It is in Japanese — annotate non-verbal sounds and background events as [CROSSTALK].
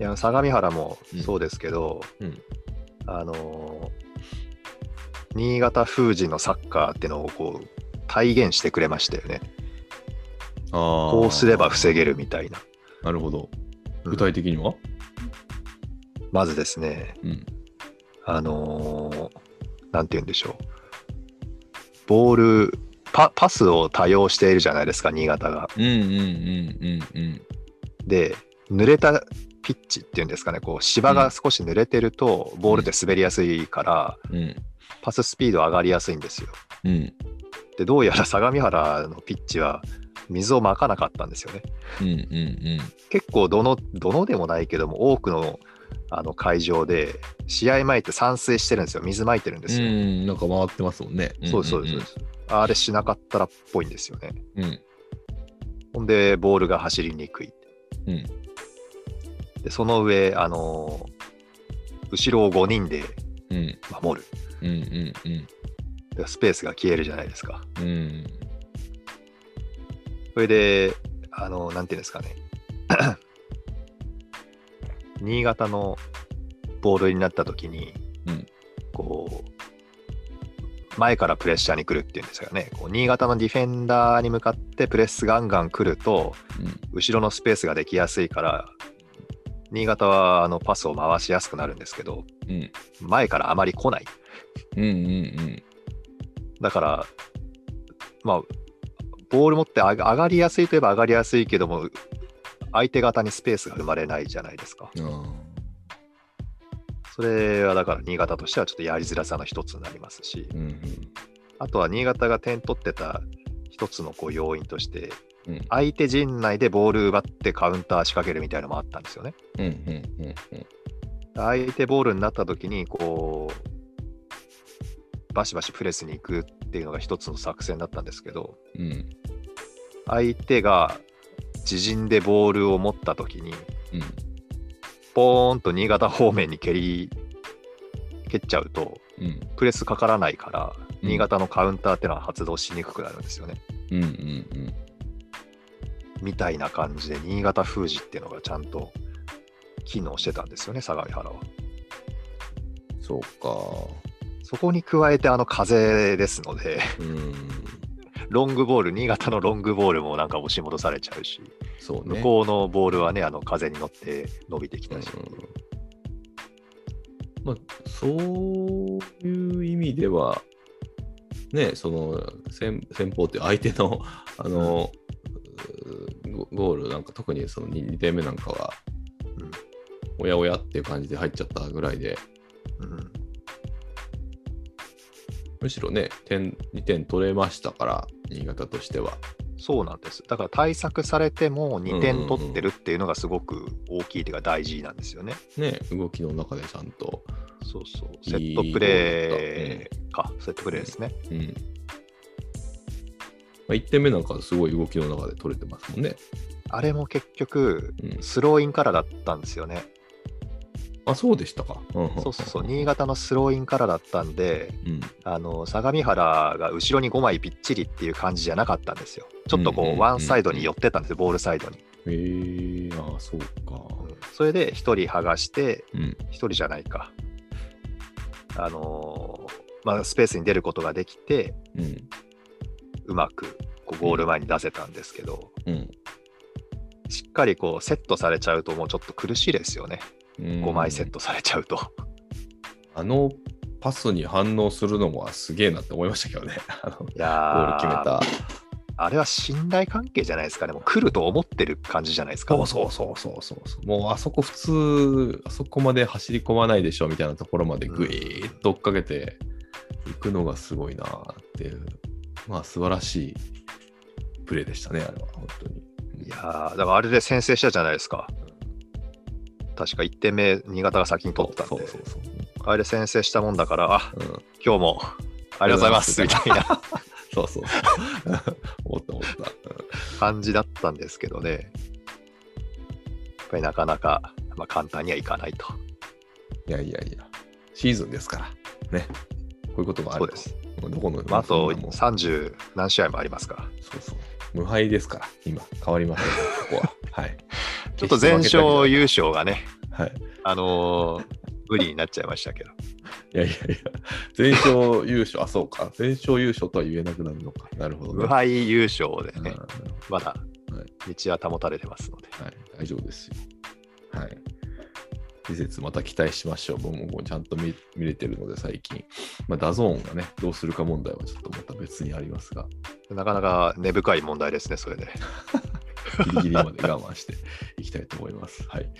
いや相模原もそうですけど、うんあのー新潟封じのサッカーってのをこう体現してくれましたよね。ああ。こうすれば防げるみたいな。なるほど。うん具体的には、まずですね、うん、あのーなんて言うんでしょう。ボールパ、パスを多用しているじゃないですか、新潟が。うんうんうんうんうん。で、濡れたピッチっていうんですかね、こう芝が少し濡れてると、ボールって滑りやすいから、うんパススピード上がりやすいんですよ。うんで、どうやら相模原のピッチは水をまかなかったんですよね。うんうん結構どの、どのでもないけども、多くのあの会場で、試合前って散水してるんですよ。水まいてるんですよ。うん。うん、なんか回ってますもんね。そうそうそうです。あれしなかったらっぽいんですよね。うんほんで、ボールが走りにくい。うんで、その上、あのー後ろを5人でうん守る。うんうんうんでスペースが消えるじゃないですか。うんそれで、あの、なんていうんですかね。[CLEARS THROAT] 新潟のボールになった時に、うんこう、前からプレッシャーに来るっていうんですかね。こう新潟のディフェンダーに向かってプレスガンガン来ると、後ろのスペースができやすいから、新潟はあのパスを回しやすくなるんですけど、うん前からあまり来ない。うんうんうんだから、まあ、ボール持って上がりやすいといえば上がりやすいけども、相手方にスペースが生まれないじゃないですか。あそれはだから新潟としてはちょっとやりづらさの一つになりますしー、うんうんあとは新潟が点取ってた一つのこう要因として、うん相手陣内でボール奪ってカウンター仕掛けるみたいなのもあったんですよね。うんうんうん相手ボールになった時にこうバシバシプレスに行くっていうのが一つの作戦だったんですけどうん。相手が自陣でボールを持った時にうんポーンと新潟方面に蹴り蹴っちゃうとうんプレスかからないからうん。新潟のカウンターっていうのは発動しにくくなるんですよね。うんうんみたいな感じで新潟封じっていうのがちゃんと機能してたんですよね相模原は。そうか。そこに加えてあの風ですのでうん。ロングボール新潟のロングボールもなんか押し戻されちゃうしそうね。向こうのボールはねあの風に乗って伸びてきたし、まあ、そういう意味では、ね、その先先方って相手のあの、ゴゴールなんか特にその 2, 点目なんかは、おやおやっていう感じで入っちゃったぐらいで、うんうんむしろね、点2点取れましたから、新潟としては。そうなんですだから対策されても2点取ってるっていうのがすごく大きいというか大事なんですよね。ね、動きの中でちゃんと。そうそうセットプレーかセットプレーですね。うん。まあ、1点目なんかすごい動きの中で取れてますもんね。あれも結局うん、スローインからだったんですよね。あ、そうでしたか。うんそうそうそう、新潟のスローインからだったんで、うん。あの相模原が後ろに5枚ぴっちりっていう感じじゃなかったんですよ。ちょっとこうんうんうんうんう、ワンサイドに寄ってたんですよ、ボールサイドに。へえー、ああ、そうか。それで1人剥がして、うん。1人じゃないか。あのーまあ、スペースに出ることができて、うん。うまくこうゴール前に出せたんですけど、うん。しっかりこうセットされちゃうと、もうちょっと苦しいですよね。5枚セットされちゃうと。あのパスに反応するのもすげえなって思いましたけどね。[LAUGHS] あのゴいやール決めーた。あれは信頼関係じゃないですかね。もう来ると思ってる感じじゃないですか。そうそうそうそうそう。もうあそこ普通、あそこまで走り込まないでしょみたいなところまでぐいーっと追っかけていくのがすごいなっていう、まあ素晴らしいプレーでしたね、あれは、本当に。いやーだからあれで先制したじゃないですか。確か1点目、新潟が先に取ったんで、そうそうそう。あれで先制したもんだから、あうん、今日もありがとうございますみたいな [LAUGHS] そうそう。[LAUGHS] 思った思った。感じだったんですけどね、やっぱりなかなか、まあ、簡単にはいかないと。いやいやいや、シーズンですから、ね。こういうことがあると。そうです。どこの、まあ、あとそんなもん30何試合もありますから、そうそう。無敗ですから、今、変わりました、ここは。[LAUGHS] はい。ちょっと全勝優勝がね、ははい。あのー無理になっちゃいましたけど。いやいやいや、全勝優勝、あ、そうか。全勝優勝とは言えなくなるのか。なるほど、ね。無敗優勝でね、うんまだはい道は保たれてますので。はい、大丈夫ですよ。はい。季節また期待しましょう。僕もちゃんと見見れてるので、最近。まあ、 DAZN がね、どうするか問題はちょっとまた別にありますが、なかなか根深い問題ですね、それで。[LAUGHS] ギリギリまで我慢していきたいと思います。はい。